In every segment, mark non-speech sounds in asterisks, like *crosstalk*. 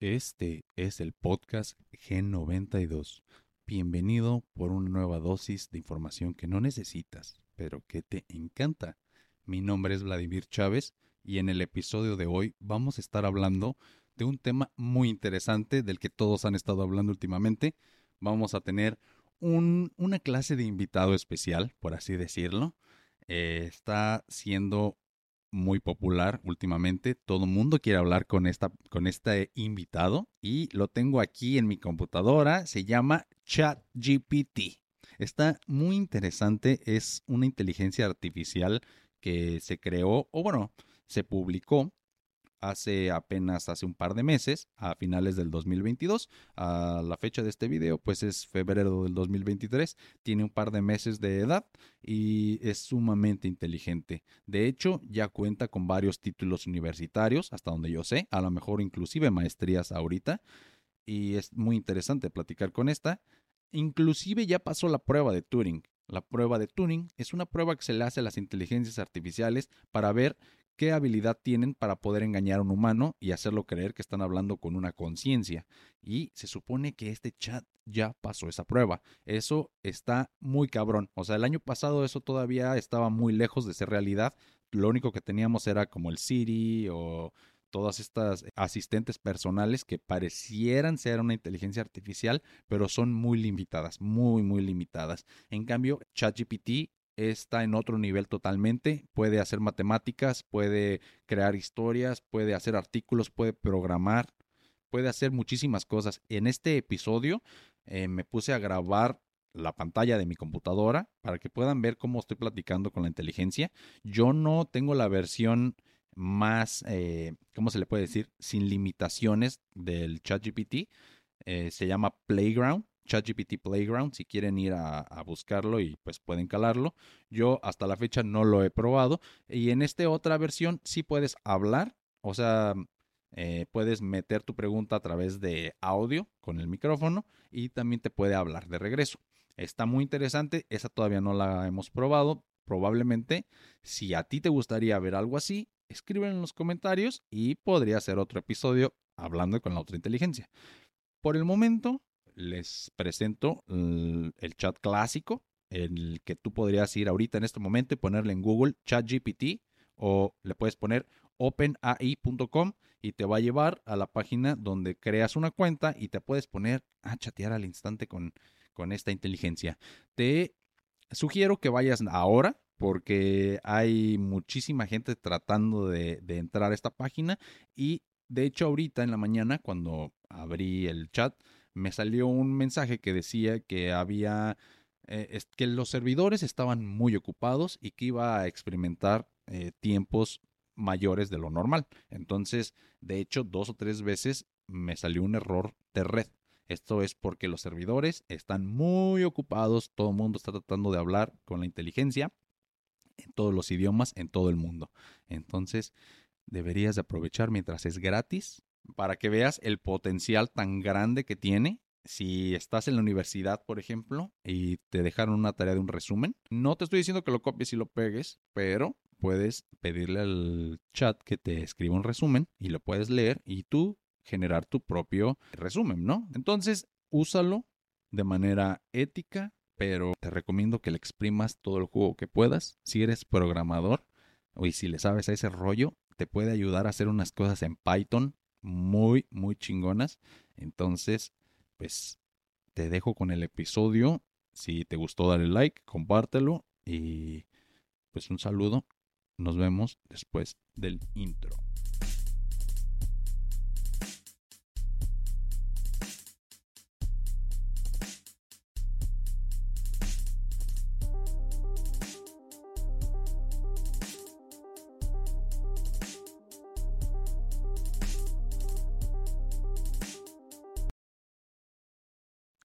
Este es el podcast G92. Bienvenido por una nueva dosis de información que no necesitas, pero que te encanta. Mi nombre es Vladimir Chávez y en el episodio de hoy vamos a estar hablando de un tema muy interesante del que todos han estado hablando últimamente. Vamos a tener una clase de invitado especial, por así decirlo. Eh, está siendo muy popular últimamente. Todo el mundo quiere hablar con, esta, con este invitado y lo tengo aquí en mi computadora. Se llama ChatGPT. Está muy interesante. Es una inteligencia artificial que se creó, o bueno, se publicó hace apenas hace un par de meses, a finales del 2022. A la fecha de este video, pues es febrero del 2023. Tiene un par de meses de edad y es sumamente inteligente. De hecho, ya cuenta con varios títulos universitarios, hasta donde yo sé, a lo mejor inclusive maestrías ahorita. Y es muy interesante platicar con esta. Inclusive ya pasó la prueba de Turing. La prueba de Turing es una prueba que se le hace a las inteligencias artificiales para ver qué habilidad tienen para poder engañar a un humano y hacerlo creer que están hablando con una conciencia. Y se supone que este chat ya pasó esa prueba. Eso está muy cabrón. O sea, el año pasado eso todavía estaba muy lejos de ser realidad. Lo único que teníamos era como el Siri o todas estas asistentes personales que parecieran ser una inteligencia artificial, pero son muy limitadas, muy, muy limitadas. En cambio, ChatGPT está en otro nivel totalmente. Puede hacer matemáticas, puede crear historias, puede hacer artículos, puede programar, puede hacer muchísimas cosas. En este episodio eh, me puse a grabar la pantalla de mi computadora para que puedan ver cómo estoy platicando con la inteligencia. Yo no tengo la versión más, eh, ¿cómo se le puede decir? Sin limitaciones del ChatGPT. Eh, se llama Playground. ChatGPT Playground, si quieren ir a, buscarlo y pues pueden calarlo. Yo hasta la fecha no lo he probado y en esta otra versión sí puedes hablar, o sea, eh, puedes meter tu pregunta a través de audio con el micrófono y también te puede hablar de regreso. Está muy interesante, esa todavía no la hemos probado. Probablemente, si a ti te gustaría ver algo así, escriben en los comentarios y podría ser otro episodio hablando con la otra inteligencia. Por el momento, les presento el, chat clásico, el que tú podrías ir ahorita en este momento y ponerle en Google ChatGPT o le puedes poner openai.com y te va a llevar a la página donde creas una cuenta y te puedes poner a chatear al instante con, con esta inteligencia. Te sugiero que vayas ahora porque hay muchísima gente tratando de, de entrar a esta página y de hecho ahorita en la mañana cuando abrí el chat me salió un mensaje que decía que había eh, que los servidores estaban muy ocupados y que iba a experimentar eh, tiempos mayores de lo normal. Entonces, de hecho, dos o tres veces me salió un error de red. Esto es porque los servidores están muy ocupados, todo el mundo está tratando de hablar con la inteligencia en todos los idiomas, en todo el mundo. Entonces, deberías de aprovechar mientras es gratis para que veas el potencial tan grande que tiene. Si estás en la universidad, por ejemplo, y te dejaron una tarea de un resumen, no te estoy diciendo que lo copies y lo pegues, pero puedes pedirle al chat que te escriba un resumen y lo puedes leer y tú generar tu propio resumen, ¿no? Entonces, úsalo de manera ética, pero te recomiendo que le exprimas todo el juego que puedas. Si eres programador o si le sabes a ese rollo, te puede ayudar a hacer unas cosas en Python muy, muy chingonas. Entonces, pues te dejo con el episodio. Si te gustó, dale like, compártelo y pues un saludo. Nos vemos después del intro.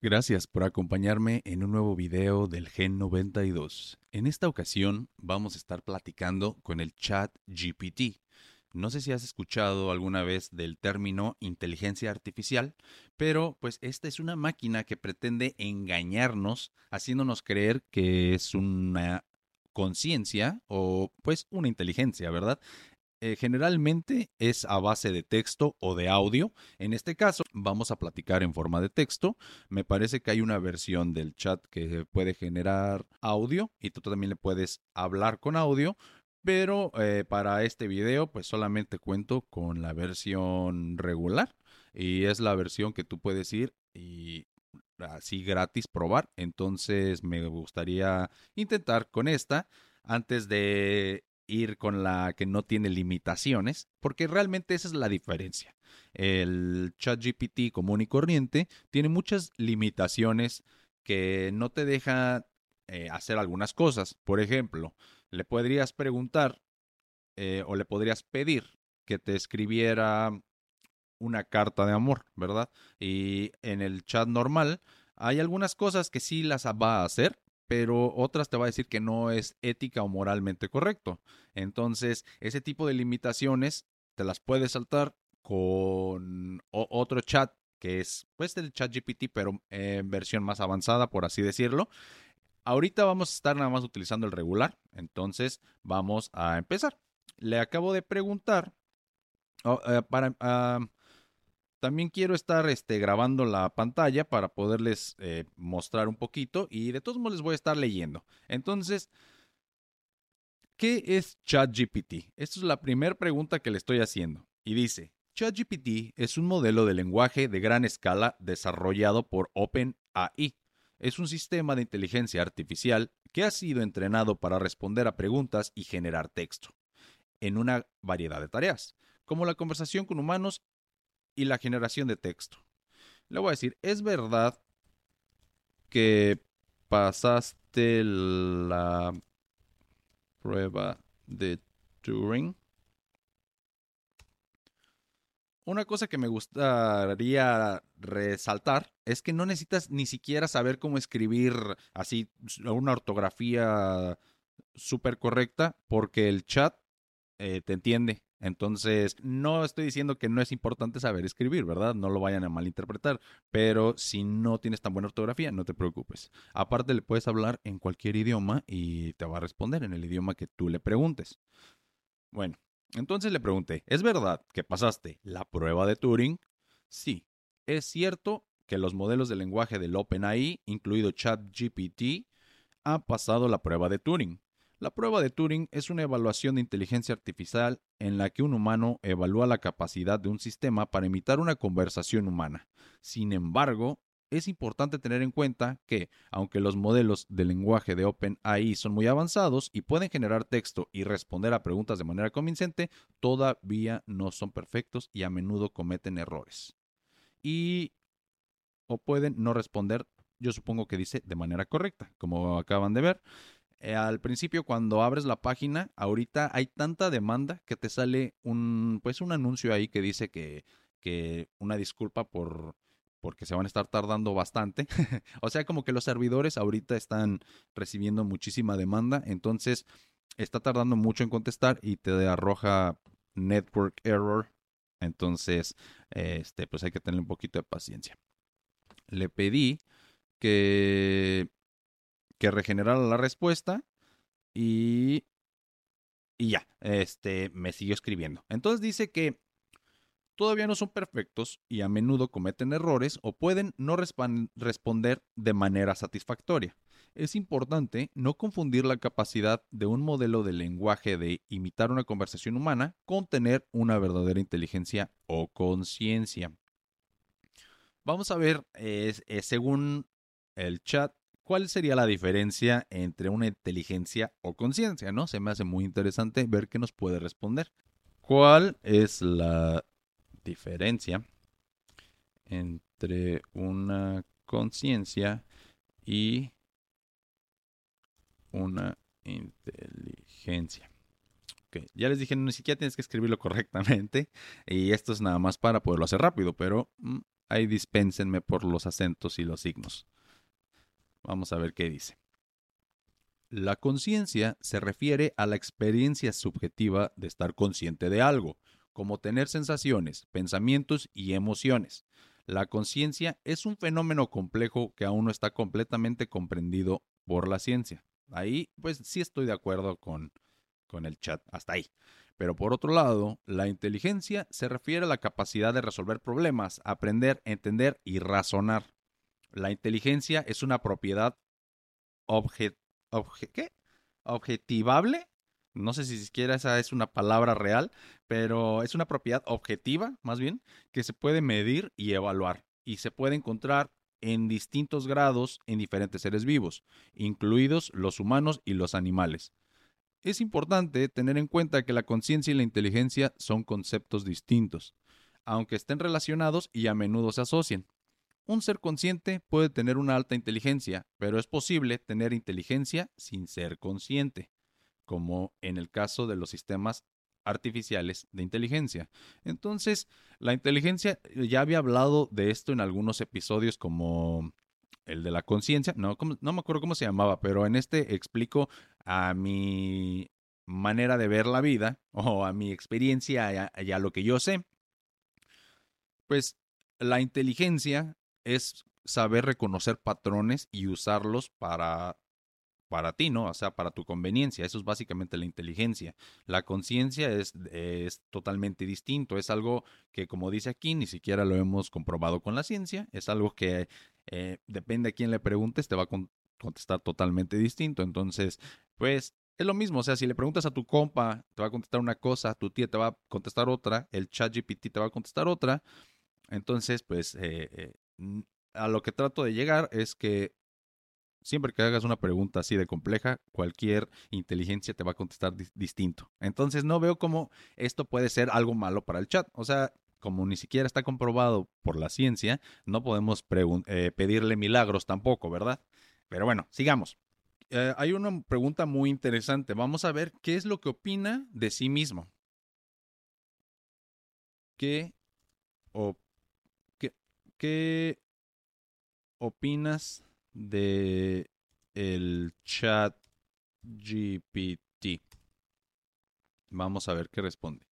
Gracias por acompañarme en un nuevo video del Gen 92. En esta ocasión vamos a estar platicando con el chat GPT. No sé si has escuchado alguna vez del término inteligencia artificial, pero pues esta es una máquina que pretende engañarnos haciéndonos creer que es una conciencia o pues una inteligencia, ¿verdad? Eh, generalmente es a base de texto o de audio. En este caso, vamos a platicar en forma de texto. Me parece que hay una versión del chat que puede generar audio y tú también le puedes hablar con audio. Pero eh, para este video, pues solamente cuento con la versión regular y es la versión que tú puedes ir y así gratis probar. Entonces me gustaría intentar con esta antes de ir con la que no tiene limitaciones, porque realmente esa es la diferencia. El ChatGPT común y corriente tiene muchas limitaciones que no te deja eh, hacer algunas cosas. Por ejemplo, le podrías preguntar eh, o le podrías pedir que te escribiera una carta de amor, ¿verdad? Y en el chat normal hay algunas cosas que sí las va a hacer, pero otras te va a decir que no es ética o moralmente correcto. Entonces, ese tipo de limitaciones te las puedes saltar con otro chat que es pues el chat GPT, pero en versión más avanzada, por así decirlo. Ahorita vamos a estar nada más utilizando el regular, entonces vamos a empezar. Le acabo de preguntar oh, eh, para, ah, también quiero estar este, grabando la pantalla para poderles eh, mostrar un poquito y de todos modos les voy a estar leyendo. Entonces, ¿qué es ChatGPT? Esta es la primera pregunta que le estoy haciendo. Y dice, ChatGPT es un modelo de lenguaje de gran escala desarrollado por OpenAI. Es un sistema de inteligencia artificial que ha sido entrenado para responder a preguntas y generar texto en una variedad de tareas, como la conversación con humanos y la generación de texto. Le voy a decir, ¿es verdad que pasaste la prueba de Turing? Una cosa que me gustaría resaltar es que no necesitas ni siquiera saber cómo escribir así una ortografía súper correcta porque el chat eh, te entiende. Entonces, no estoy diciendo que no es importante saber escribir, ¿verdad? No lo vayan a malinterpretar, pero si no tienes tan buena ortografía, no te preocupes. Aparte, le puedes hablar en cualquier idioma y te va a responder en el idioma que tú le preguntes. Bueno, entonces le pregunté, ¿es verdad que pasaste la prueba de Turing? Sí, es cierto que los modelos de lenguaje del OpenAI, incluido ChatGPT, han pasado la prueba de Turing. La prueba de Turing es una evaluación de inteligencia artificial en la que un humano evalúa la capacidad de un sistema para imitar una conversación humana. Sin embargo, es importante tener en cuenta que, aunque los modelos de lenguaje de OpenAI son muy avanzados y pueden generar texto y responder a preguntas de manera convincente, todavía no son perfectos y a menudo cometen errores. Y o pueden no responder, yo supongo que dice de manera correcta, como acaban de ver. Eh, al principio cuando abres la página, ahorita hay tanta demanda que te sale un, pues un anuncio ahí que dice que, que una disculpa por porque se van a estar tardando bastante. *laughs* o sea, como que los servidores ahorita están recibiendo muchísima demanda, entonces está tardando mucho en contestar y te arroja network error. Entonces, este, pues hay que tener un poquito de paciencia. Le pedí que que regenerara la respuesta y, y ya, este, me siguió escribiendo. Entonces dice que todavía no son perfectos y a menudo cometen errores o pueden no responder de manera satisfactoria. Es importante no confundir la capacidad de un modelo de lenguaje de imitar una conversación humana con tener una verdadera inteligencia o conciencia. Vamos a ver, según el chat, ¿Cuál sería la diferencia entre una inteligencia o conciencia? ¿No? Se me hace muy interesante ver qué nos puede responder. ¿Cuál es la diferencia entre una conciencia y una inteligencia? Okay. Ya les dije, ni siquiera tienes que escribirlo correctamente. *laughs* Y esto es nada más para poderlo hacer rápido, pero mm, ahí dispénsenme por los acentos y los signos. Vamos a ver qué dice. La conciencia se refiere a la experiencia subjetiva de estar consciente de algo, como tener sensaciones, pensamientos y emociones. La conciencia es un fenómeno complejo que aún no está completamente comprendido por la ciencia. Ahí, pues sí estoy de acuerdo con, con el chat, hasta ahí. Pero por otro lado, la inteligencia se refiere a la capacidad de resolver problemas, aprender, entender y razonar. La inteligencia es una propiedad objetivable. No sé si siquiera esa es una palabra real, pero es una propiedad objetiva, más bien, que se puede medir y evaluar y se puede encontrar en distintos grados en diferentes seres vivos, incluidos los humanos y los animales. Es importante tener en cuenta que la conciencia y la inteligencia son conceptos distintos, aunque estén relacionados y a menudo se asocian. Un ser consciente puede tener una alta inteligencia, pero es posible tener inteligencia sin ser consciente, como en el caso de los sistemas artificiales de inteligencia. Entonces, la inteligencia, ya había hablado de esto en algunos episodios como el de la conciencia, no, no me acuerdo cómo se llamaba, pero en este explico a mi manera de ver la vida *laughs* o a mi experiencia y a, lo que yo sé. Pues la inteligencia es saber reconocer patrones y usarlos para para ti, ¿no? O sea, para tu conveniencia. Eso es básicamente la inteligencia. La conciencia es, es, totalmente distinto. Es algo que, como dice aquí, ni siquiera lo hemos comprobado con la ciencia. Es algo que eh, depende a quién le preguntes, te va a contestar totalmente distinto. Entonces, pues es lo mismo. O sea, si le preguntas a tu compa, te va a contestar una cosa, tu tía te va a contestar otra, el chat GPT te va a contestar otra. Entonces, pues eh, eh, a lo que trato de llegar es que siempre que hagas una pregunta así de compleja, cualquier inteligencia te va a contestar distinto. Entonces no veo cómo esto puede ser algo malo para el chat. O sea, como ni siquiera está comprobado por la ciencia, no podemos eh, pedirle milagros tampoco, ¿verdad? Pero bueno, sigamos. Eh, hay una pregunta muy interesante. Vamos a ver qué es lo que opina de sí mismo. ¿Qué, o, qué, opinas de el chat GPT. Vamos a ver qué responde.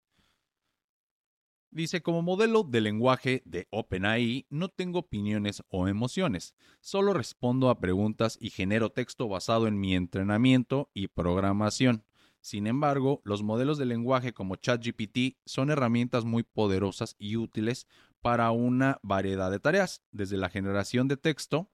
Dice, como modelo de lenguaje de OpenAI, no tengo opiniones o emociones, solo respondo a preguntas y genero texto basado en mi entrenamiento y programación. Sin embargo, los modelos de lenguaje como ChatGPT son herramientas muy poderosas y útiles para una variedad de tareas, desde la generación de texto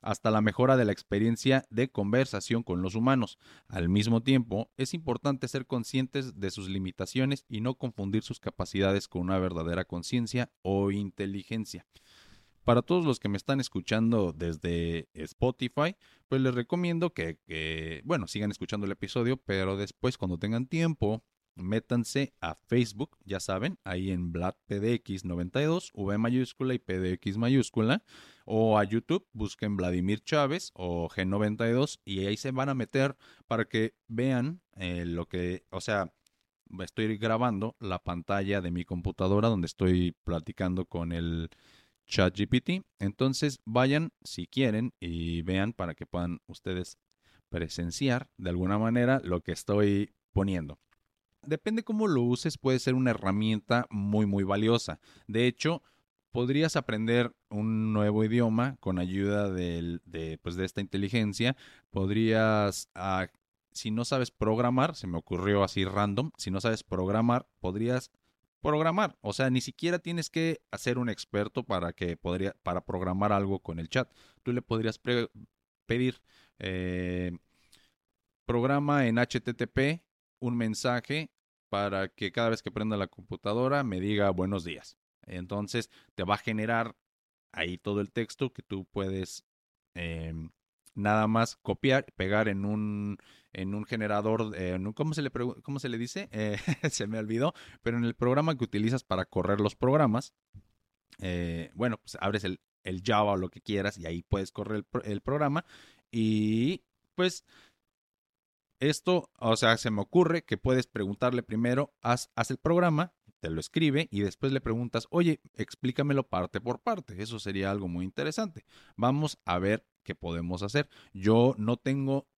hasta la mejora de la experiencia de conversación con los humanos. Al mismo tiempo, es importante ser conscientes de sus limitaciones y no confundir sus capacidades con una verdadera conciencia o inteligencia. Para todos los que me están escuchando desde Spotify, pues les recomiendo que, bueno, sigan escuchando el episodio, pero después cuando tengan tiempo, métanse a Facebook, ya saben, ahí en VladPDX92, V mayúscula y PDX mayúscula, o a YouTube, busquen Vladimir Chávez o G92 y ahí se van a meter para que vean eh, lo que, o sea, estoy grabando la pantalla de mi computadora donde estoy platicando con el chat GPT. Entonces vayan si quieren y vean para que puedan ustedes presenciar de alguna manera lo que estoy poniendo depende cómo lo uses, puede ser una herramienta muy, muy valiosa. De hecho, podrías aprender un nuevo idioma con ayuda de, pues, de esta inteligencia. Podrías, ah, si no sabes programar, se me ocurrió así random, si no sabes programar, podrías programar. O sea, ni siquiera tienes que ser un experto para que podría, para programar algo con el chat. Tú le podrías pedir eh, programa en HTTP un mensaje para que cada vez que prenda la computadora me diga buenos días. Entonces te va a generar ahí todo el texto que tú puedes em, nada más copiar, pegar en un, en un generador, eh, ¿cómo, se le ¿cómo se le dice? Eh, *laughs* se me olvidó, pero en el programa que utilizas para correr los programas, eh, bueno, pues abres el, el, Java o lo que quieras y ahí puedes correr el, el programa y pues esto, o sea, se me ocurre que puedes preguntarle primero, haz, el programa, te lo escribe y después le preguntas, oye, explícamelo parte por parte. Eso sería algo muy interesante. Vamos a ver qué podemos hacer. Yo no tengo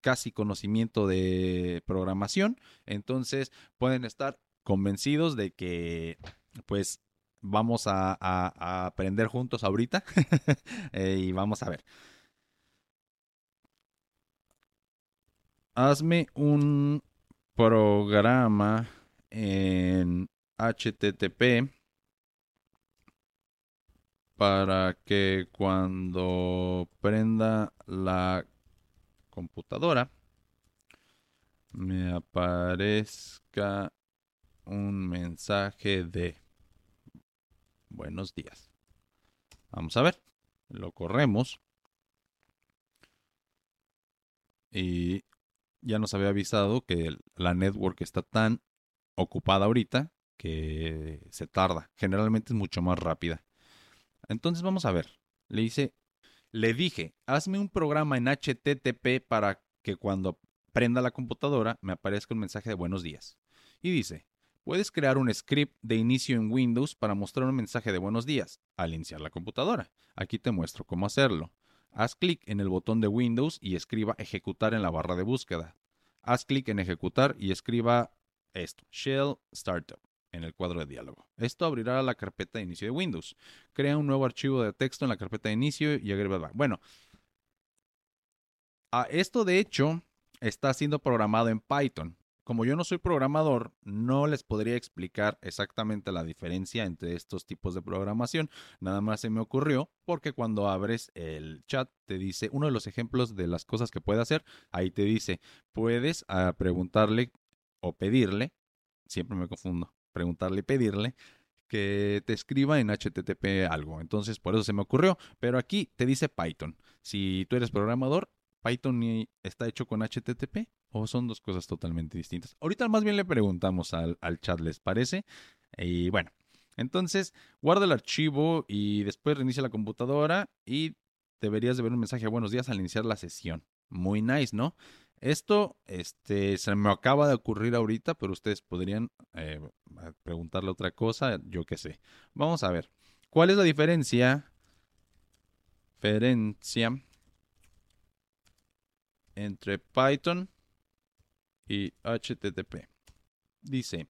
casi conocimiento de programación, entonces pueden estar convencidos de que pues vamos a, aprender juntos ahorita *laughs* eh, y vamos a ver. Hazme un programa en HTTP para que cuando prenda la computadora me aparezca un mensaje de buenos días. Vamos a ver, lo corremos. Y ya nos había avisado que la network está tan ocupada ahorita que se tarda. Generalmente es mucho más rápida. Entonces vamos a ver. Le dice, le dije, hazme un programa en HTTP para que cuando prenda la computadora me aparezca un mensaje de buenos días. Y dice, puedes crear un script de inicio en Windows para mostrar un mensaje de buenos días al iniciar la computadora. Aquí te muestro cómo hacerlo. Haz clic en el botón de Windows y escriba ejecutar en la barra de búsqueda. Haz clic en ejecutar y escriba esto, Shell Startup, en el cuadro de diálogo. Esto abrirá la carpeta de inicio de Windows. Crea un nuevo archivo de texto en la carpeta de inicio y agrega. Bueno, a esto de hecho está siendo programado en Python. Como yo no soy programador, no les podría explicar exactamente la diferencia entre estos tipos de programación. Nada más se me ocurrió porque cuando abres el chat te dice uno de los ejemplos de las cosas que puede hacer. Ahí te dice, puedes ah, preguntarle o pedirle, siempre me confundo, preguntarle y pedirle que te escriba en HTTP algo. Entonces, por eso se me ocurrió. Pero aquí te dice Python. Si tú eres programador, Python está hecho con HTTP o son dos cosas totalmente distintas. Ahorita más bien le preguntamos al, al chat, ¿les parece? Y bueno, entonces guarda el archivo y después reinicia la computadora y deberías de ver un mensaje buenos días al iniciar la sesión. Muy nice, ¿no? Esto este, se me acaba de ocurrir ahorita, pero ustedes podrían eh, preguntarle otra cosa, yo qué sé. Vamos a ver. ¿Cuál es la diferencia? Diferencia entre Python y HTTP. Dice,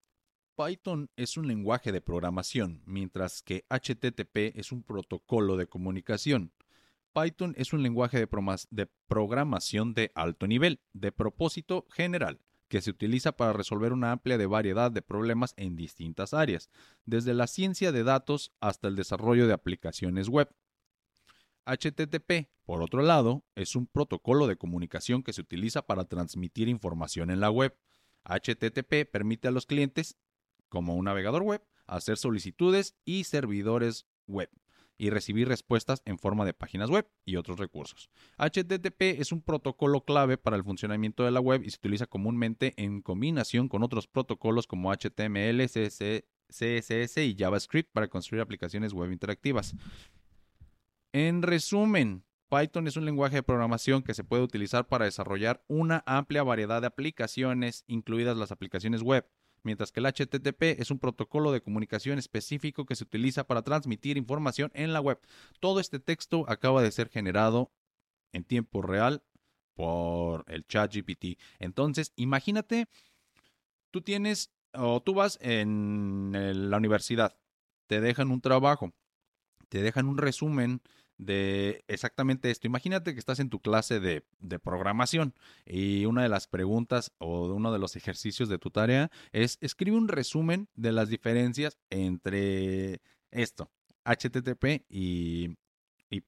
Python es un lenguaje de programación, mientras que HTTP es un protocolo de comunicación. Python es un lenguaje de, programación de alto nivel, de propósito general, que se utiliza para resolver una amplia variedad de problemas en distintas áreas, desde la ciencia de datos hasta el desarrollo de aplicaciones web. HTTP, por otro lado, es un protocolo de comunicación que se utiliza para transmitir información en la web. HTTP permite a los clientes, como un navegador web, hacer solicitudes y servidores web y recibir respuestas en forma de páginas web y otros recursos. HTTP es un protocolo clave para el funcionamiento de la web y se utiliza comúnmente en combinación con otros protocolos como HTML, CSS y JavaScript para construir aplicaciones web interactivas. En resumen, Python es un lenguaje de programación que se puede utilizar para desarrollar una amplia variedad de aplicaciones, incluidas las aplicaciones web, mientras que el HTTP es un protocolo de comunicación específico que se utiliza para transmitir información en la web. Todo este texto acaba de ser generado en tiempo real por el ChatGPT. Entonces, imagínate, tú tienes o tú vas en la universidad, te dejan un trabajo, te dejan un resumen de exactamente esto. Imagínate que estás en tu clase de, programación y una de las preguntas o uno de los ejercicios de tu tarea es escribe un resumen de las diferencias entre esto, HTTP y,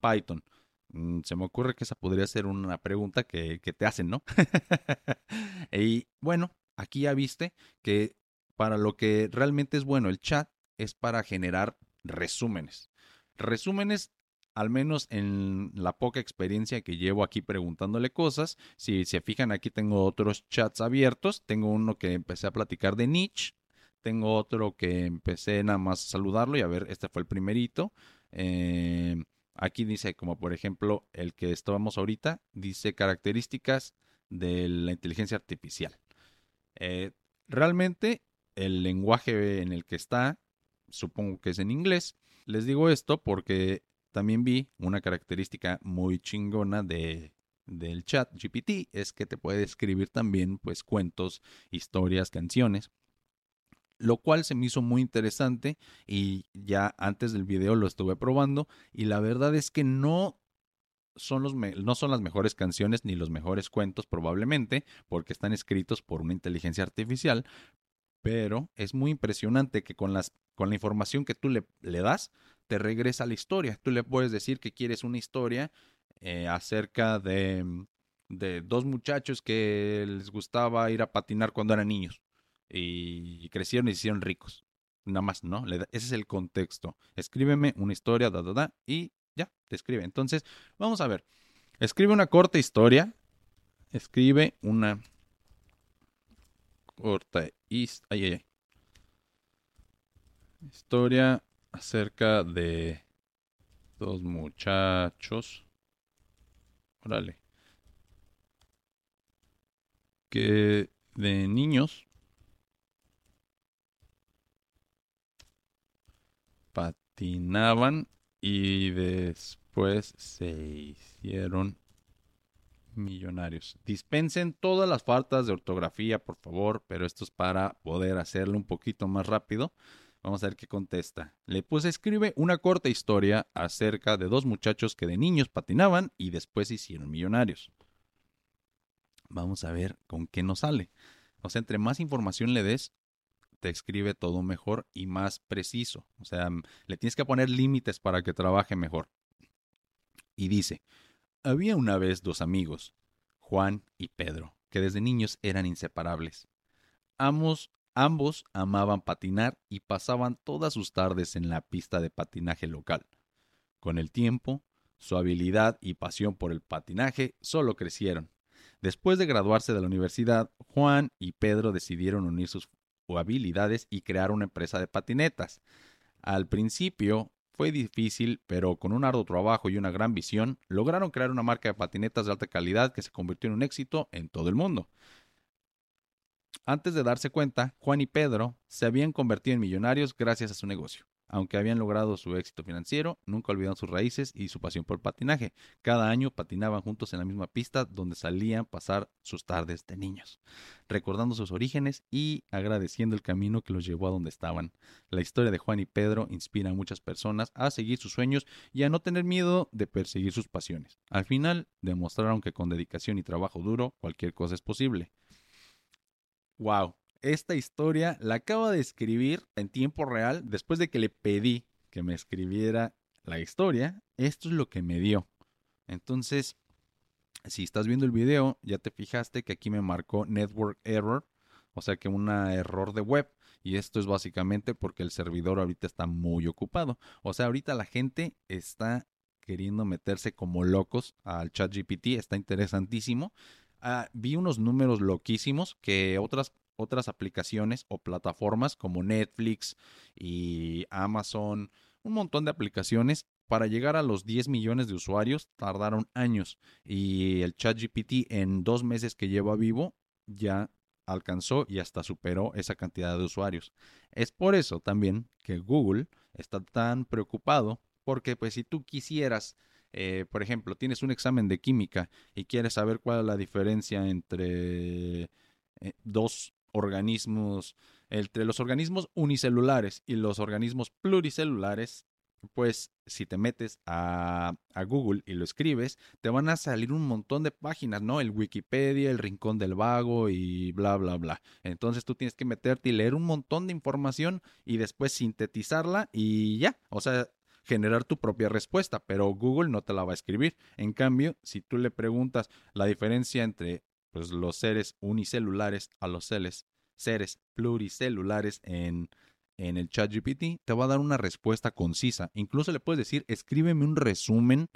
Python. Mm, se me ocurre que esa podría ser una pregunta que, que te hacen, ¿no? *laughs* y bueno, aquí ya viste que para lo que realmente es bueno el chat es para generar resúmenes. Resúmenes al menos en la poca experiencia que llevo aquí preguntándole cosas. Si se fijan, aquí tengo otros chats abiertos. Tengo uno que empecé a platicar de Nietzsche. Tengo otro que empecé nada más a saludarlo y a ver, este fue el primerito. Eh, aquí dice, como por ejemplo, el que estábamos ahorita, dice características de la inteligencia artificial. Eh, realmente, el lenguaje en el que está, supongo que es en inglés. Les digo esto porque también vi una característica muy chingona de, del chat GPT, es que te puede escribir también pues cuentos, historias, canciones lo cual se me hizo muy interesante y ya antes del video lo estuve probando y la verdad es que no son los no son las mejores canciones ni los mejores cuentos probablemente, porque están escritos por una inteligencia artificial, pero es muy impresionante que con, las, con la información que tú le, le das, te regresa la historia. Tú le puedes decir que quieres una historia eh, acerca de, de dos muchachos que les gustaba ir a patinar cuando eran niños y crecieron y se hicieron ricos. Nada más, ¿no? ese es el contexto. Escríbeme una historia, da, da, da, y ya, te escribe. Entonces, vamos a ver. Escribe una corta historia. Escribe una corta historia. Historia acerca de dos muchachos. Órale. Que de niños patinaban y después se hicieron millonarios. Dispensen todas las faltas de ortografía, por favor, pero esto es para poder hacerlo un poquito más rápido. Vamos a ver qué contesta. Le puse, escribe una corta historia acerca de dos muchachos que de niños patinaban y después se hicieron millonarios. Vamos a ver con qué nos sale. O sea, entre más información le des, te escribe todo mejor y más preciso. O sea, le tienes que poner límites para que trabaje mejor. Y dice, había una vez dos amigos, Juan y Pedro, que desde niños eran inseparables. Ambos, ambos amaban patinar y pasaban todas sus tardes en la pista de patinaje local. Con el tiempo, su habilidad y pasión por el patinaje solo crecieron. Después de graduarse de la universidad, Juan y Pedro decidieron unir sus habilidades y crear una empresa de patinetas. Al principio, fue difícil, pero con un arduo trabajo y una gran visión, lograron crear una marca de patinetas de alta calidad que se convirtió en un éxito en todo el mundo. Antes de darse cuenta, Juan y Pedro se habían convertido en millonarios gracias a su negocio. Aunque habían logrado su éxito financiero, nunca olvidaron sus raíces y su pasión por patinaje. Cada año patinaban juntos en la misma pista donde salían pasar sus tardes de niños, recordando sus orígenes y agradeciendo el camino que los llevó a donde estaban. La historia de Juan y Pedro inspira a muchas personas a seguir sus sueños y a no tener miedo de perseguir sus pasiones. Al final, demostraron que con dedicación y trabajo duro, cualquier cosa es posible. ¡Wow! esta historia la acabo de escribir en tiempo real después de que le pedí que me escribiera la historia. Esto es lo que me dio. Entonces, si estás viendo el video, ya te fijaste que aquí me marcó network error, o sea que un error de web. Y esto es básicamente porque el servidor ahorita está muy ocupado. O sea, ahorita la gente está queriendo meterse como locos al chat GPT. Está interesantísimo. Ah, vi unos números loquísimos que otras otras aplicaciones o plataformas como Netflix y Amazon, un montón de aplicaciones. Para llegar a los 10 millones de usuarios tardaron años y el ChatGPT en dos meses que lleva vivo ya alcanzó y hasta superó esa cantidad de usuarios. Es por eso también que Google está tan preocupado porque pues si tú quisieras, eh, por ejemplo, tienes un examen de química y quieres saber cuál es la diferencia entre eh, dos organismos, entre los organismos unicelulares y los organismos pluricelulares, pues si te metes a, Google y lo escribes, te van a salir un montón de páginas, ¿no? El Wikipedia, el Rincón del Vago y bla, bla, bla. Entonces tú tienes que meterte y leer un montón de información y después sintetizarla y ya, o sea, generar tu propia respuesta, pero Google no te la va a escribir. En cambio, si tú le preguntas la diferencia entre pues, los seres unicelulares a los seres, pluricelulares en, en el chat GPT, te va a dar una respuesta concisa. Incluso le puedes decir, escríbeme un resumen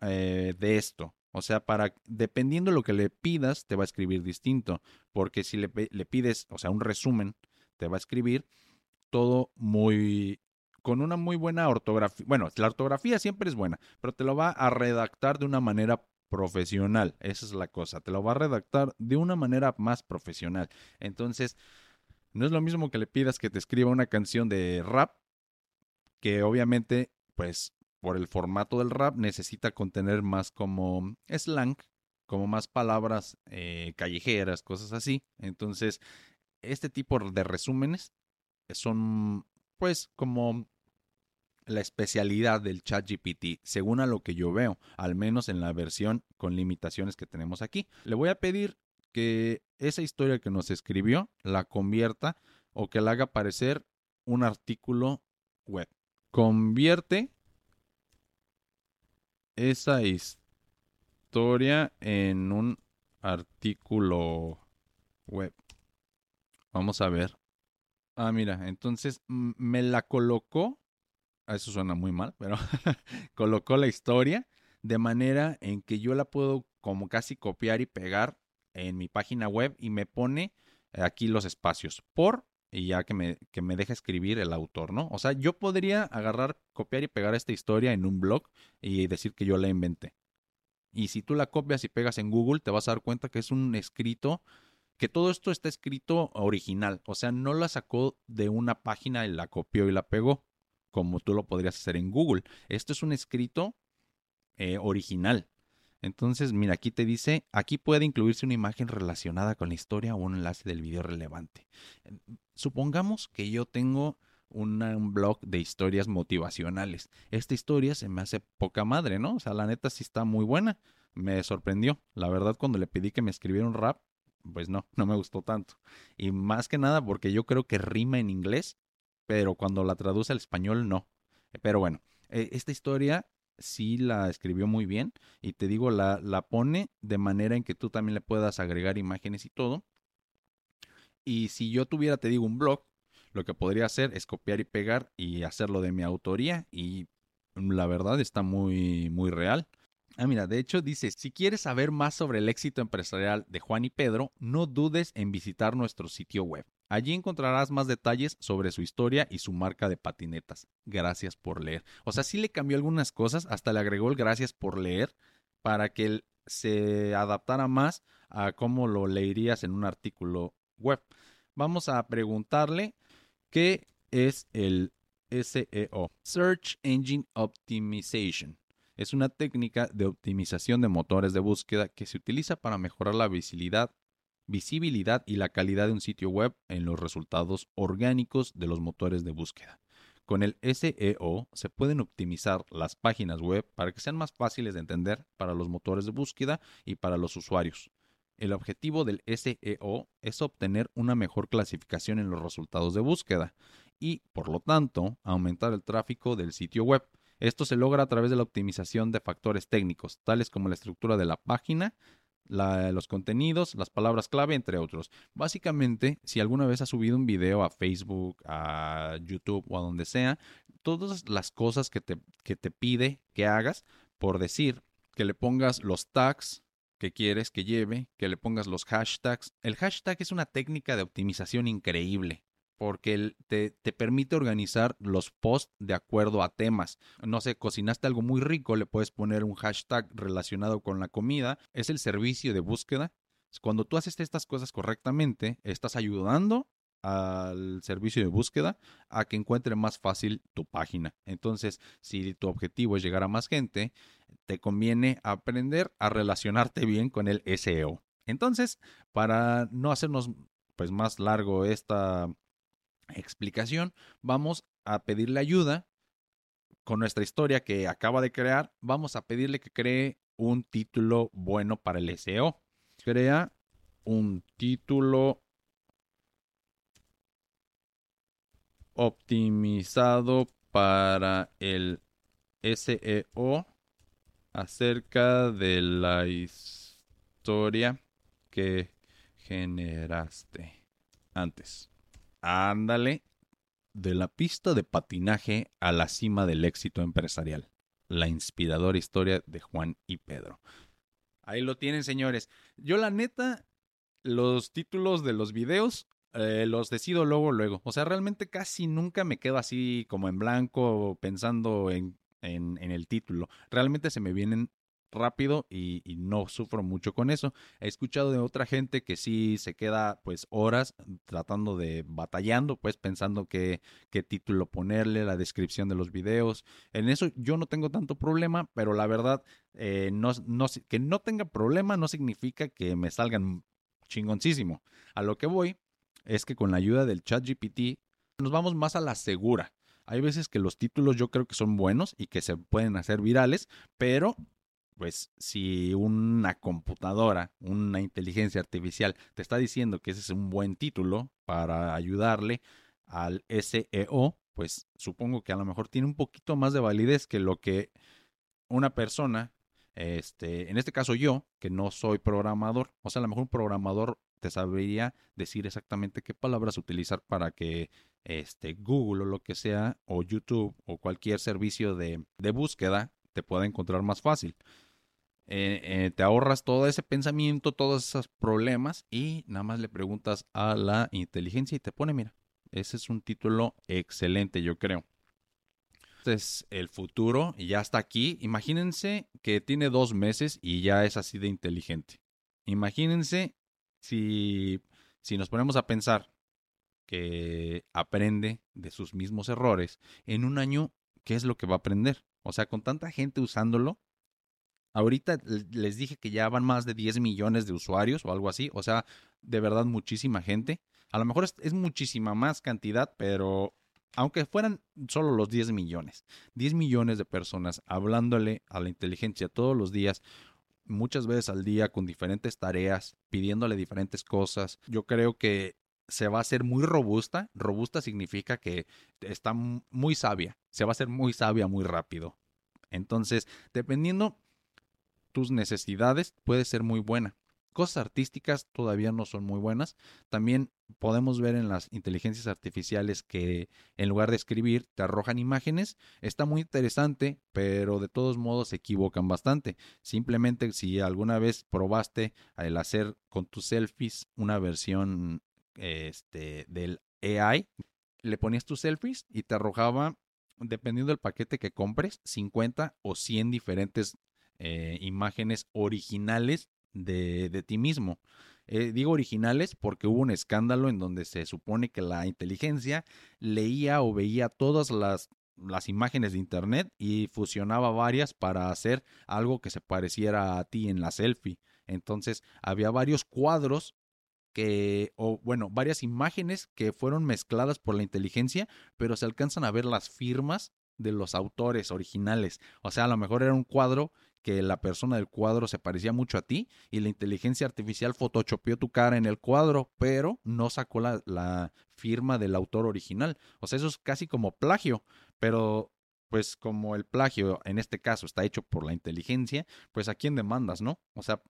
eh, de esto. O sea, para, dependiendo de lo que le pidas, te va a escribir distinto. Porque si le pides, o sea, un resumen, te va a escribir todo muy, con una muy buena ortografía. Bueno, la ortografía siempre es buena, pero te lo va a redactar de una manera profesional. Esa es la cosa. Te lo va a redactar de una manera más profesional. Entonces, no es lo mismo que le pidas que te escriba una canción de rap, que obviamente, pues, por el formato del rap necesita contener más como slang, como más palabras eh, callejeras, cosas así. Entonces, este tipo de resúmenes son, pues, como la especialidad del ChatGPT, según a lo que yo veo, al menos en la versión con limitaciones que tenemos aquí. Le voy a pedir que esa historia que nos escribió la convierta o que la haga parecer un artículo web. Convierte esa historia en un artículo web. Vamos a ver. Ah, mira, entonces me la colocó. Ah, eso suena muy mal, pero *laughs* colocó la historia de manera en que yo la puedo como casi copiar y pegar en mi página web y me pone aquí los espacios por y ya que me, que me deja escribir el autor, ¿no? O sea, yo podría agarrar, copiar y pegar esta historia en un blog y decir que yo la inventé. Y si tú la copias y pegas en Google, te vas a dar cuenta que es un escrito, que todo esto está escrito original. O sea, no la sacó de una página y la copió y la pegó, como tú lo podrías hacer en Google. Esto es un escrito eh, original. Entonces, mira, aquí te dice, aquí puede incluirse una imagen relacionada con la historia o un enlace del video relevante. Supongamos que yo tengo un blog de historias motivacionales. Esta historia se me hace poca madre, ¿no? O sea, la neta sí está muy buena. Me sorprendió. La verdad, cuando le pedí que me escribiera un rap, pues no, no me gustó tanto. Y más que nada porque yo creo que rima en inglés, pero cuando la traduce al español, no. Pero bueno, eh, esta historia sí la escribió muy bien y te digo, la, la pone de manera en que tú también le puedas agregar imágenes y todo. Y si yo tuviera, te digo, un blog, lo que podría hacer es copiar y pegar y hacerlo de mi autoría y la verdad está muy, muy real. Ah, mira, de hecho dice, si quieres saber más sobre el éxito empresarial de Juan y Pedro, no dudes en visitar nuestro sitio web. Allí encontrarás más detalles sobre su historia y su marca de patinetas. Gracias por leer. O sea, sí le cambió algunas cosas, hasta le agregó el gracias por leer para que él se adaptara más a cómo lo leerías en un artículo web. Vamos a preguntarle qué es el SEO, Search Engine Optimization. Es una técnica de optimización de motores de búsqueda que se utiliza para mejorar la visibilidad visibilidad y la calidad de un sitio web en los resultados orgánicos de los motores de búsqueda. Con el SEO se pueden optimizar las páginas web para que sean más fáciles de entender para los motores de búsqueda y para los usuarios. El objetivo del SEO es obtener una mejor clasificación en los resultados de búsqueda y, por lo tanto, aumentar el tráfico del sitio web. Esto se logra a través de la optimización de factores técnicos, tales como la estructura de la página, los contenidos, las palabras clave, entre otros. Básicamente, si alguna vez has subido un video a Facebook, a YouTube o a donde sea, todas las cosas que te, que te pide que hagas, por decir, que le pongas los tags que quieres que lleve, que le pongas los hashtags. El hashtag es una técnica de optimización increíble porque te, te, permite organizar los posts de acuerdo a temas. No sé, cocinaste algo muy rico, le puedes poner un hashtag relacionado con la comida. Es el servicio de búsqueda. Cuando tú haces estas cosas correctamente, estás ayudando al servicio de búsqueda a que encuentre más fácil tu página. Entonces, si tu objetivo es llegar a más gente, te conviene aprender a relacionarte bien con el SEO. Entonces, para no hacernos pues más largo esta explicación, vamos a pedirle ayuda con nuestra historia que acaba de crear. Vamos a pedirle que cree un título bueno para el SEO. Crea un título optimizado para el SEO acerca de la historia que generaste antes. Ándale, de la pista de patinaje a la cima del éxito empresarial. La inspiradora historia de Juan y Pedro. Ahí lo tienen, señores. Yo la neta, los títulos de los videos eh, los decido luego, luego. O sea, realmente casi nunca me quedo así como en blanco pensando en, en, en el título. Realmente se me vienen rápido y, no sufro mucho con eso. He escuchado de otra gente que sí se queda pues horas tratando de batallando, pues pensando qué, qué título ponerle, la descripción de los videos. En eso yo no tengo tanto problema, pero la verdad eh, no, no, que no tenga problema no significa que me salgan chingoncísimo. A lo que voy es que con la ayuda del chat GPT nos vamos más a la segura Hay veces que los títulos yo creo que son buenos y que se pueden hacer virales, pero pues si una computadora, una inteligencia artificial te está diciendo que ese es un buen título para ayudarle al SEO, pues supongo que a lo mejor tiene un poquito más de validez que lo que una persona, este, en este caso yo, que no soy programador, o sea, a lo mejor un programador te sabría decir exactamente qué palabras utilizar para que este, Google o lo que sea, o YouTube o cualquier servicio de, de búsqueda te pueda encontrar más fácil. Eh, eh, te ahorras todo ese pensamiento, todos esos problemas y nada más le preguntas a la inteligencia y te pone, mira, ese es un título excelente, yo creo. Este es el futuro y ya está aquí. Imagínense que tiene dos meses y ya es así de inteligente. Imagínense si, si nos ponemos a pensar que aprende de sus mismos errores en un año, ¿qué es lo que va a aprender? O sea, con tanta gente usándolo, Ahorita les dije que ya van más de 10 millones de usuarios o algo así. O sea, de verdad muchísima gente. A lo mejor es, muchísima más cantidad, pero aunque fueran solo los 10 millones, 10 millones de personas hablándole a la inteligencia todos los días, muchas veces al día con diferentes tareas, pidiéndole diferentes cosas, yo creo que se va a hacer muy robusta. Robusta significa que está muy sabia, se va a hacer muy sabia muy rápido. Entonces, dependiendo necesidades puede ser muy buena. Cosas artísticas todavía no son muy buenas. También podemos ver en las inteligencias artificiales que en lugar de escribir te arrojan imágenes. Está muy interesante, pero de todos modos se equivocan bastante. Simplemente si alguna vez probaste el hacer con tus selfies una versión este, del AI, le ponías tus selfies y te arrojaba dependiendo del paquete que compres, 50 o 100 diferentes eh, imágenes originales de, de ti mismo. Eh, digo originales porque hubo un escándalo en donde se supone que la inteligencia leía o veía todas las, las imágenes de internet y fusionaba varias para hacer algo que se pareciera a ti en la selfie. Entonces había varios cuadros que, o bueno, varias imágenes que fueron mezcladas por la inteligencia, pero se alcanzan a ver las firmas de los autores originales. O sea, a lo mejor era un cuadro que la persona del cuadro se parecía mucho a ti y la inteligencia artificial photoshopeó tu cara en el cuadro, pero no sacó la, firma del autor original. O sea, eso es casi como plagio, pero pues como el plagio en este caso está hecho por la inteligencia, pues a quién demandas, ¿no? O sea,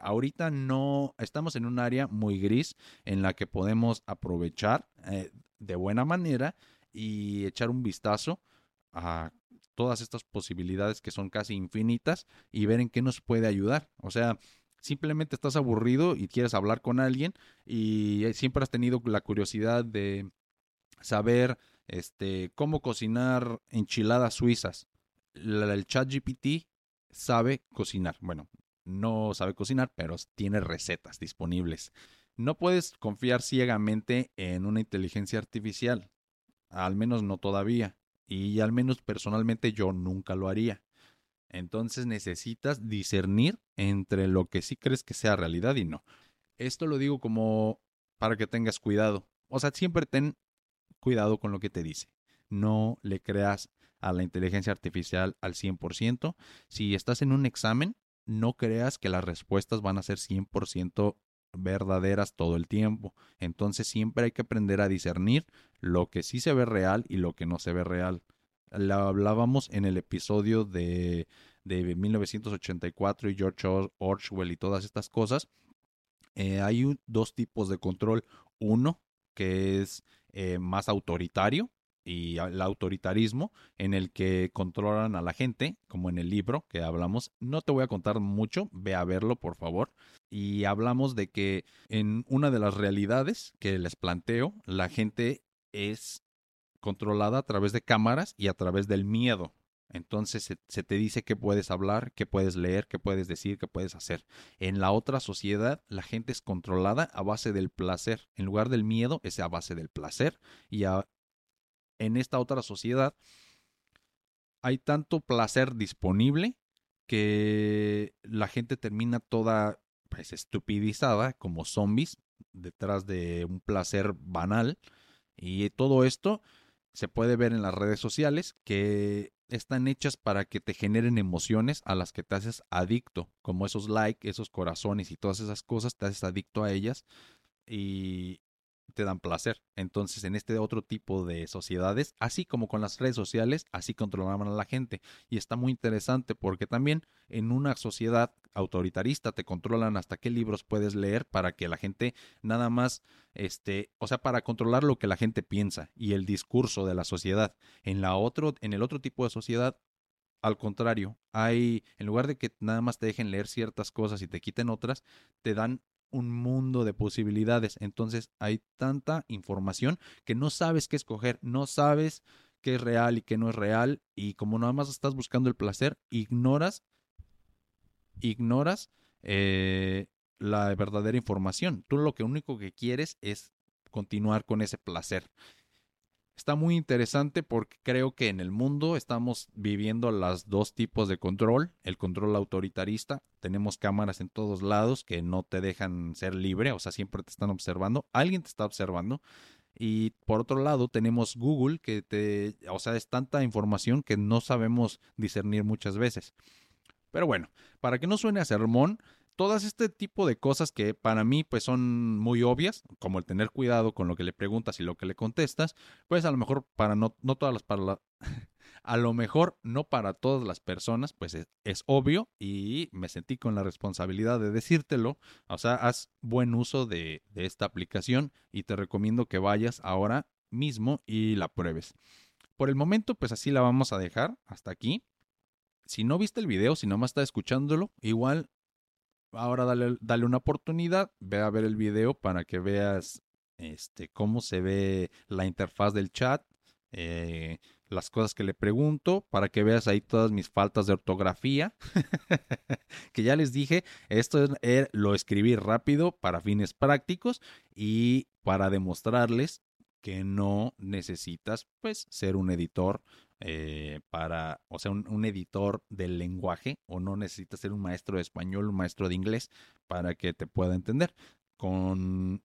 ahorita no estamos en un área muy gris en la que podemos aprovechar eh, de buena manera y echar un vistazo a todas estas posibilidades que son casi infinitas y ver en qué nos puede ayudar. O sea, simplemente estás aburrido y quieres hablar con alguien y eh, siempre has tenido la curiosidad de saber este cómo cocinar enchiladas suizas. El chat GPT sabe cocinar. Bueno, no sabe cocinar, pero tiene recetas disponibles. No puedes confiar ciegamente en una inteligencia artificial, al menos no todavía. Y al menos personalmente yo nunca lo haría. Entonces necesitas discernir entre lo que sí crees que sea realidad y no. Esto lo digo como para que tengas cuidado. O sea, siempre ten cuidado con lo que te dice. No le creas a la inteligencia artificial al 100%. Si estás en un examen, no creas que las respuestas van a ser 100% verdaderas todo el tiempo. Entonces siempre hay que aprender a discernir lo que sí se ve real y lo que no se ve real. Lo hablábamos en el episodio de, de 1984 y George Orwell y todas estas cosas. Eh, hay dos tipos de control. Uno que es eh, más autoritario y el autoritarismo en el que controlan a la gente, como en el libro que hablamos. No te voy a contar mucho, ve a verlo por favor. Y hablamos de que en una de las realidades que les planteo, la gente es controlada a través de cámaras y a través del miedo. Entonces se, te dice que puedes hablar, que puedes leer, que puedes decir, que puedes hacer. En la otra sociedad, la gente es controlada a base del placer. En lugar del miedo, es a base del placer. Y en esta otra sociedad hay tanto placer disponible que la gente termina toda pues, estupidizada como zombies detrás de un placer banal. Y todo esto se puede ver en las redes sociales que están hechas para que te generen emociones a las que te haces adicto, como esos likes, esos corazones y todas esas cosas, te haces adicto a ellas. Y te dan placer. Entonces, en este otro tipo de sociedades, así como con las redes sociales, así controlaban a la gente. Y está muy interesante porque también en una sociedad autoritarista te controlan hasta qué libros puedes leer para que la gente nada más, este, o sea, para controlar lo que la gente piensa y el discurso de la sociedad. En la otro, en el otro tipo de sociedad, al contrario, hay, en lugar de que nada más te dejen leer ciertas cosas y te quiten otras, te dan un mundo de posibilidades. Entonces hay tanta información que no sabes qué escoger, no sabes qué es real y qué no es real. Y como nada más estás buscando el placer, ignoras, ignoras eh, la verdadera información. Tú lo que único que quieres es continuar con ese placer. Está muy interesante porque creo que en el mundo estamos viviendo los dos tipos de control. El control autoritarista. Tenemos cámaras en todos lados que no te dejan ser libre, o sea, siempre te están observando. Alguien te está observando. Y por otro lado tenemos Google que te, o sea, es tanta información que no sabemos discernir muchas veces. Pero bueno, para que no suene a sermón, todas este tipo de cosas que para mí pues son muy obvias, como el tener cuidado con lo que le preguntas y lo que le contestas, pues a lo mejor para no, no todas las para *laughs* a lo mejor no para todas las personas, pues es, obvio y me sentí con la responsabilidad de decírtelo. O sea, haz buen uso de, de esta aplicación y te recomiendo que vayas ahora mismo y la pruebes. Por el momento, pues así la vamos a dejar hasta aquí. Si no viste el video, si nomás está escuchándolo, igual ahora dale, dale una oportunidad, ve a ver el video para que veas este, cómo se ve la interfaz del chat, eh, las cosas que le pregunto, para que veas ahí todas mis faltas de ortografía. *laughs* que ya les dije, esto es, er, lo escribí rápido para fines prácticos y para demostrarles que no necesitas pues ser un editor eh, para, o sea, un, editor del lenguaje o no necesitas ser un maestro de español, un maestro de inglés para que te pueda entender. Con,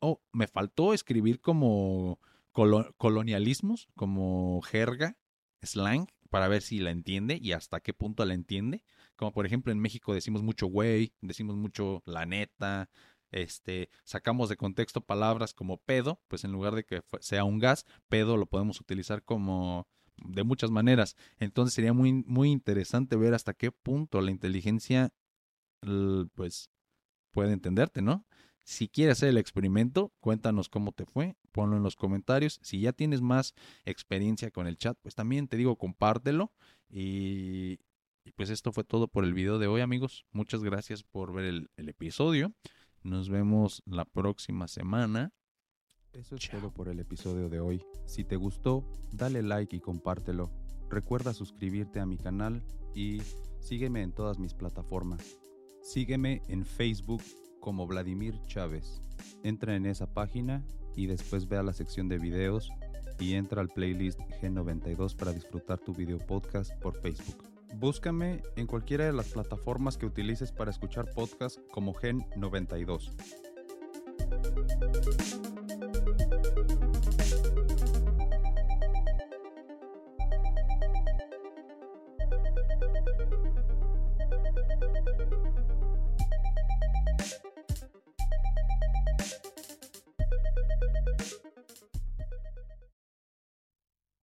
oh, me faltó escribir como colonialismos, como jerga, slang, para ver si la entiende y hasta qué punto la entiende. Como por ejemplo en México decimos mucho güey, decimos mucho la neta, este, sacamos de contexto palabras como pedo, pues en lugar de que sea un gas, pedo lo podemos utilizar como de muchas maneras. Entonces sería muy, muy interesante ver hasta qué punto la inteligencia, pues, puede entenderte, ¿no? Si quieres hacer el experimento, cuéntanos cómo te fue, ponlo en los comentarios. Si ya tienes más experiencia con el chat, pues también te digo, compártelo. Y, pues esto fue todo por el video de hoy, amigos. Muchas gracias por ver el, el episodio. Nos vemos la próxima semana. Eso es todo por el episodio de hoy. Si te gustó, dale like y compártelo. Recuerda suscribirte a mi canal y sígueme en todas mis plataformas. Sígueme en Facebook como Vladimir Chávez. Entra en esa página y después ve a la sección de videos y entra al playlist G92 para disfrutar tu video podcast por Facebook. Búscame en cualquiera de las plataformas que utilices para escuchar podcast como Gen92. Thank you.